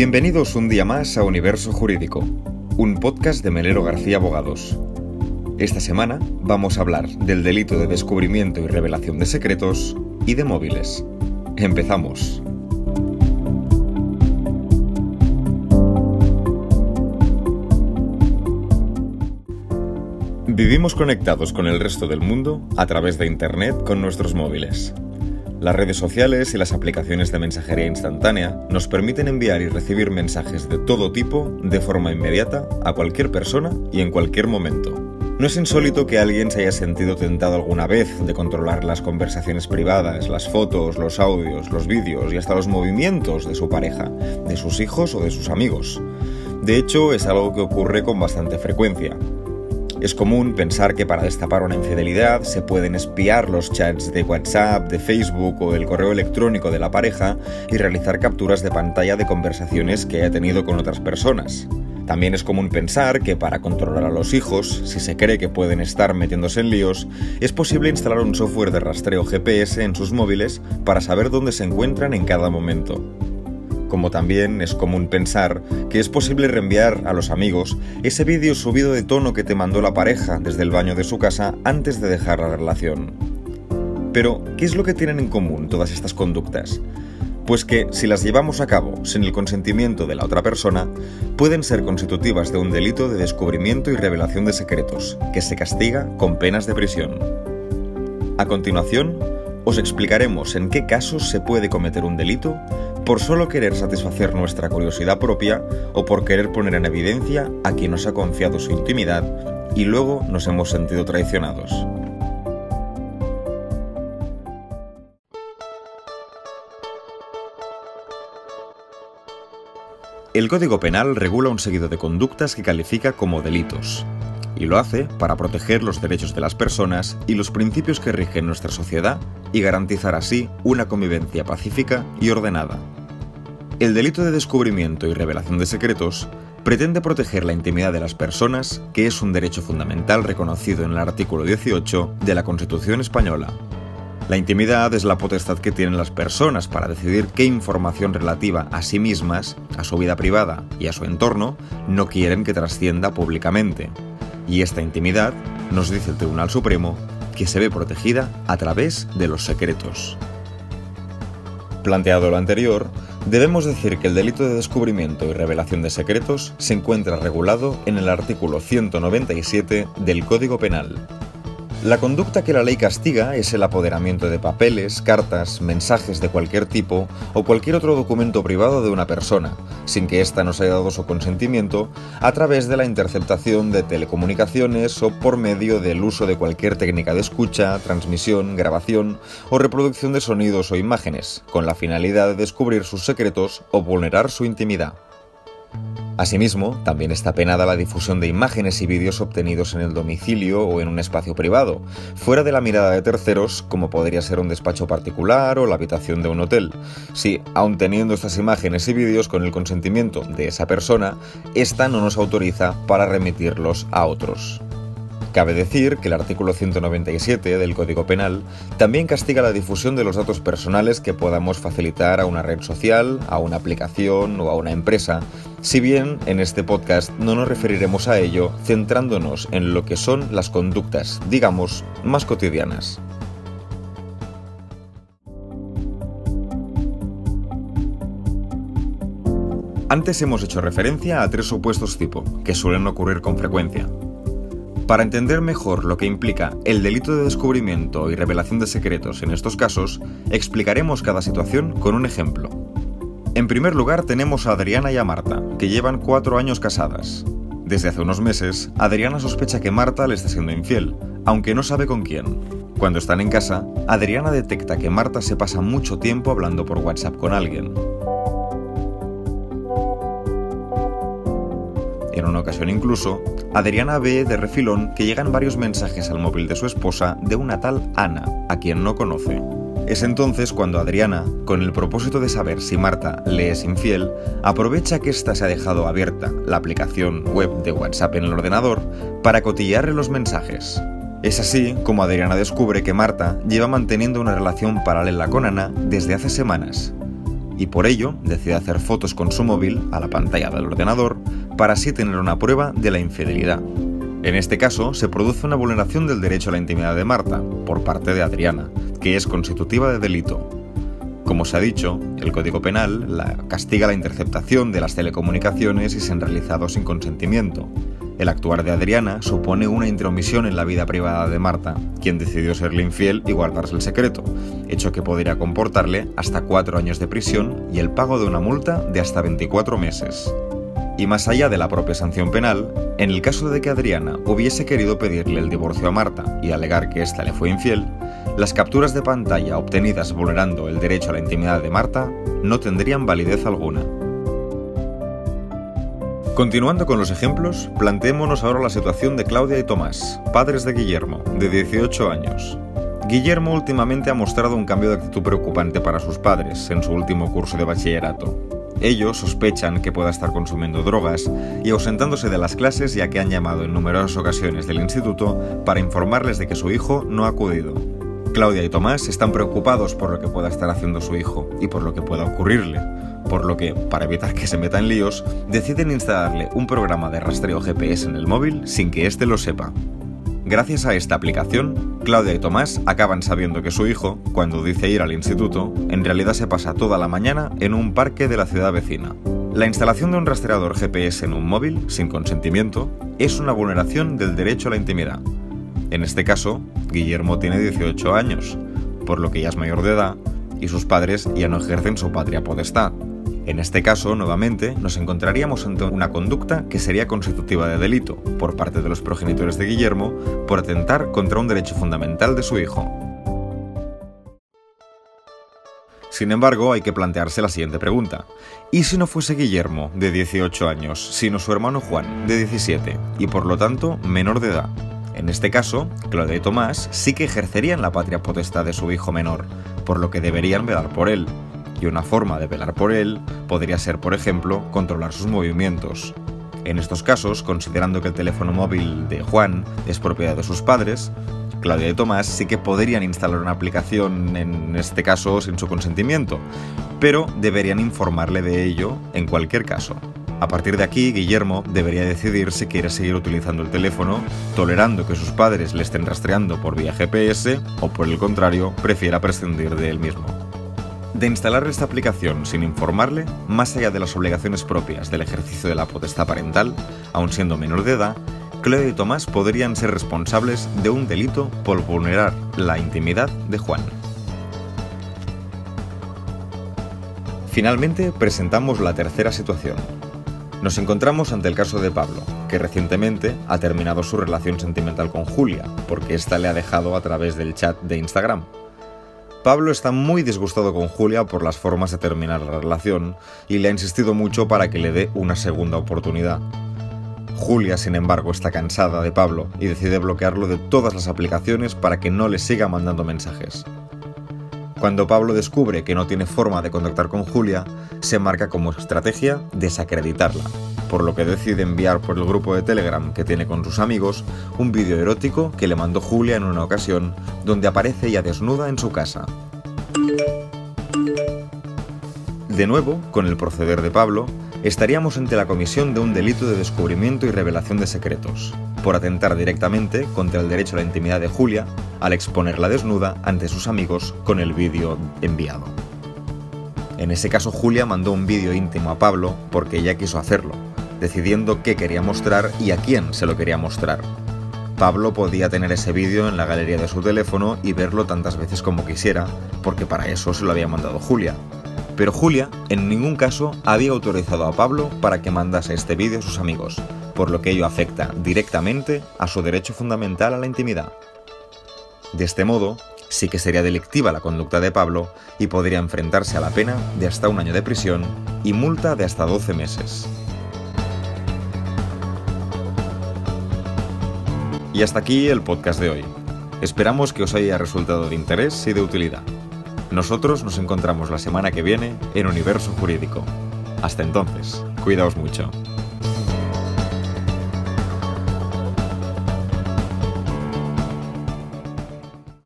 Bienvenidos un día más a Universo Jurídico, un podcast de Melero García Abogados. Esta semana vamos a hablar del delito de descubrimiento y revelación de secretos y de móviles. Empezamos. Vivimos conectados con el resto del mundo a través de Internet con nuestros móviles. Las redes sociales y las aplicaciones de mensajería instantánea nos permiten enviar y recibir mensajes de todo tipo de forma inmediata a cualquier persona y en cualquier momento. No es insólito que alguien se haya sentido tentado alguna vez de controlar las conversaciones privadas, las fotos, los audios, los vídeos y hasta los movimientos de su pareja, de sus hijos o de sus amigos. De hecho, es algo que ocurre con bastante frecuencia. Es común pensar que para destapar una infidelidad se pueden espiar los chats de WhatsApp, de Facebook o el correo electrónico de la pareja y realizar capturas de pantalla de conversaciones que haya tenido con otras personas. También es común pensar que para controlar a los hijos, si se cree que pueden estar metiéndose en líos, es posible instalar un software de rastreo GPS en sus móviles para saber dónde se encuentran en cada momento como también es común pensar que es posible reenviar a los amigos ese vídeo subido de tono que te mandó la pareja desde el baño de su casa antes de dejar la relación. Pero, ¿qué es lo que tienen en común todas estas conductas? Pues que, si las llevamos a cabo sin el consentimiento de la otra persona, pueden ser constitutivas de un delito de descubrimiento y revelación de secretos, que se castiga con penas de prisión. A continuación, os explicaremos en qué casos se puede cometer un delito por solo querer satisfacer nuestra curiosidad propia o por querer poner en evidencia a quien nos ha confiado su intimidad y luego nos hemos sentido traicionados. El Código Penal regula un seguido de conductas que califica como delitos, y lo hace para proteger los derechos de las personas y los principios que rigen nuestra sociedad y garantizar así una convivencia pacífica y ordenada. El delito de descubrimiento y revelación de secretos pretende proteger la intimidad de las personas, que es un derecho fundamental reconocido en el artículo 18 de la Constitución española. La intimidad es la potestad que tienen las personas para decidir qué información relativa a sí mismas, a su vida privada y a su entorno no quieren que trascienda públicamente. Y esta intimidad, nos dice el Tribunal Supremo, que se ve protegida a través de los secretos. Planteado lo anterior, debemos decir que el delito de descubrimiento y revelación de secretos se encuentra regulado en el artículo 197 del Código Penal, la conducta que la ley castiga es el apoderamiento de papeles, cartas, mensajes de cualquier tipo o cualquier otro documento privado de una persona, sin que ésta nos haya dado su consentimiento, a través de la interceptación de telecomunicaciones o por medio del uso de cualquier técnica de escucha, transmisión, grabación o reproducción de sonidos o imágenes, con la finalidad de descubrir sus secretos o vulnerar su intimidad. Asimismo, también está penada la difusión de imágenes y vídeos obtenidos en el domicilio o en un espacio privado, fuera de la mirada de terceros, como podría ser un despacho particular o la habitación de un hotel. Si, aun teniendo estas imágenes y vídeos con el consentimiento de esa persona, ésta no nos autoriza para remitirlos a otros. Cabe decir que el artículo 197 del Código Penal también castiga la difusión de los datos personales que podamos facilitar a una red social, a una aplicación o a una empresa, si bien en este podcast no nos referiremos a ello centrándonos en lo que son las conductas, digamos, más cotidianas. Antes hemos hecho referencia a tres supuestos tipo, que suelen ocurrir con frecuencia. Para entender mejor lo que implica el delito de descubrimiento y revelación de secretos en estos casos, explicaremos cada situación con un ejemplo. En primer lugar tenemos a Adriana y a Marta, que llevan cuatro años casadas. Desde hace unos meses, Adriana sospecha que Marta le está siendo infiel, aunque no sabe con quién. Cuando están en casa, Adriana detecta que Marta se pasa mucho tiempo hablando por WhatsApp con alguien. Una ocasión incluso, Adriana ve de refilón que llegan varios mensajes al móvil de su esposa de una tal Ana, a quien no conoce. Es entonces cuando Adriana, con el propósito de saber si Marta le es infiel, aprovecha que ésta se ha dejado abierta la aplicación web de WhatsApp en el ordenador para cotillarle los mensajes. Es así como Adriana descubre que Marta lleva manteniendo una relación paralela con Ana desde hace semanas y por ello decide hacer fotos con su móvil a la pantalla del ordenador para así tener una prueba de la infidelidad. En este caso, se produce una vulneración del derecho a la intimidad de Marta por parte de Adriana, que es constitutiva de delito. Como se ha dicho, el Código Penal la castiga la interceptación de las telecomunicaciones y se han realizado sin consentimiento. El actuar de Adriana supone una intromisión en la vida privada de Marta, quien decidió serle infiel y guardarse el secreto, hecho que podría comportarle hasta cuatro años de prisión y el pago de una multa de hasta 24 meses. Y más allá de la propia sanción penal, en el caso de que Adriana hubiese querido pedirle el divorcio a Marta y alegar que ésta le fue infiel, las capturas de pantalla obtenidas vulnerando el derecho a la intimidad de Marta no tendrían validez alguna. Continuando con los ejemplos, planteémonos ahora la situación de Claudia y Tomás, padres de Guillermo, de 18 años. Guillermo últimamente ha mostrado un cambio de actitud preocupante para sus padres en su último curso de bachillerato. Ellos sospechan que pueda estar consumiendo drogas y ausentándose de las clases ya que han llamado en numerosas ocasiones del instituto para informarles de que su hijo no ha acudido. Claudia y Tomás están preocupados por lo que pueda estar haciendo su hijo y por lo que pueda ocurrirle, por lo que, para evitar que se meta en líos, deciden instalarle un programa de rastreo GPS en el móvil sin que éste lo sepa. Gracias a esta aplicación, Claudia y Tomás acaban sabiendo que su hijo, cuando dice ir al instituto, en realidad se pasa toda la mañana en un parque de la ciudad vecina. La instalación de un rastreador GPS en un móvil, sin consentimiento, es una vulneración del derecho a la intimidad. En este caso, Guillermo tiene 18 años, por lo que ya es mayor de edad, y sus padres ya no ejercen su patria potestad, en este caso, nuevamente, nos encontraríamos ante una conducta que sería constitutiva de delito por parte de los progenitores de Guillermo por atentar contra un derecho fundamental de su hijo. Sin embargo, hay que plantearse la siguiente pregunta. ¿Y si no fuese Guillermo, de 18 años, sino su hermano Juan, de 17, y por lo tanto menor de edad? En este caso, Claudia y Tomás sí que ejercerían la patria potestad de su hijo menor, por lo que deberían velar por él, y una forma de velar por él podría ser, por ejemplo, controlar sus movimientos. En estos casos, considerando que el teléfono móvil de Juan es propiedad de sus padres, Claudia y Tomás sí que podrían instalar una aplicación, en este caso sin su consentimiento, pero deberían informarle de ello en cualquier caso. A partir de aquí, Guillermo debería decidir si quiere seguir utilizando el teléfono, tolerando que sus padres le estén rastreando por vía GPS o por el contrario, prefiera prescindir de él mismo de instalar esta aplicación sin informarle, más allá de las obligaciones propias del ejercicio de la potestad parental, aun siendo menor de edad, Claudia y Tomás podrían ser responsables de un delito por vulnerar la intimidad de Juan. Finalmente, presentamos la tercera situación. Nos encontramos ante el caso de Pablo, que recientemente ha terminado su relación sentimental con Julia, porque ésta le ha dejado a través del chat de Instagram. Pablo está muy disgustado con Julia por las formas de terminar la relación y le ha insistido mucho para que le dé una segunda oportunidad. Julia, sin embargo, está cansada de Pablo y decide bloquearlo de todas las aplicaciones para que no le siga mandando mensajes. Cuando Pablo descubre que no tiene forma de contactar con Julia, se marca como estrategia desacreditarla, por lo que decide enviar por el grupo de Telegram que tiene con sus amigos un vídeo erótico que le mandó Julia en una ocasión, donde aparece ella desnuda en su casa. De nuevo, con el proceder de Pablo, estaríamos ante la comisión de un delito de descubrimiento y revelación de secretos, por atentar directamente contra el derecho a la intimidad de Julia al exponerla desnuda ante sus amigos con el vídeo enviado. En ese caso Julia mandó un vídeo íntimo a Pablo porque ella quiso hacerlo, decidiendo qué quería mostrar y a quién se lo quería mostrar. Pablo podía tener ese vídeo en la galería de su teléfono y verlo tantas veces como quisiera, porque para eso se lo había mandado Julia. Pero Julia en ningún caso había autorizado a Pablo para que mandase este vídeo a sus amigos, por lo que ello afecta directamente a su derecho fundamental a la intimidad. De este modo, sí que sería delictiva la conducta de Pablo y podría enfrentarse a la pena de hasta un año de prisión y multa de hasta 12 meses. Y hasta aquí el podcast de hoy. Esperamos que os haya resultado de interés y de utilidad. Nosotros nos encontramos la semana que viene en Universo Jurídico. Hasta entonces, cuidaos mucho.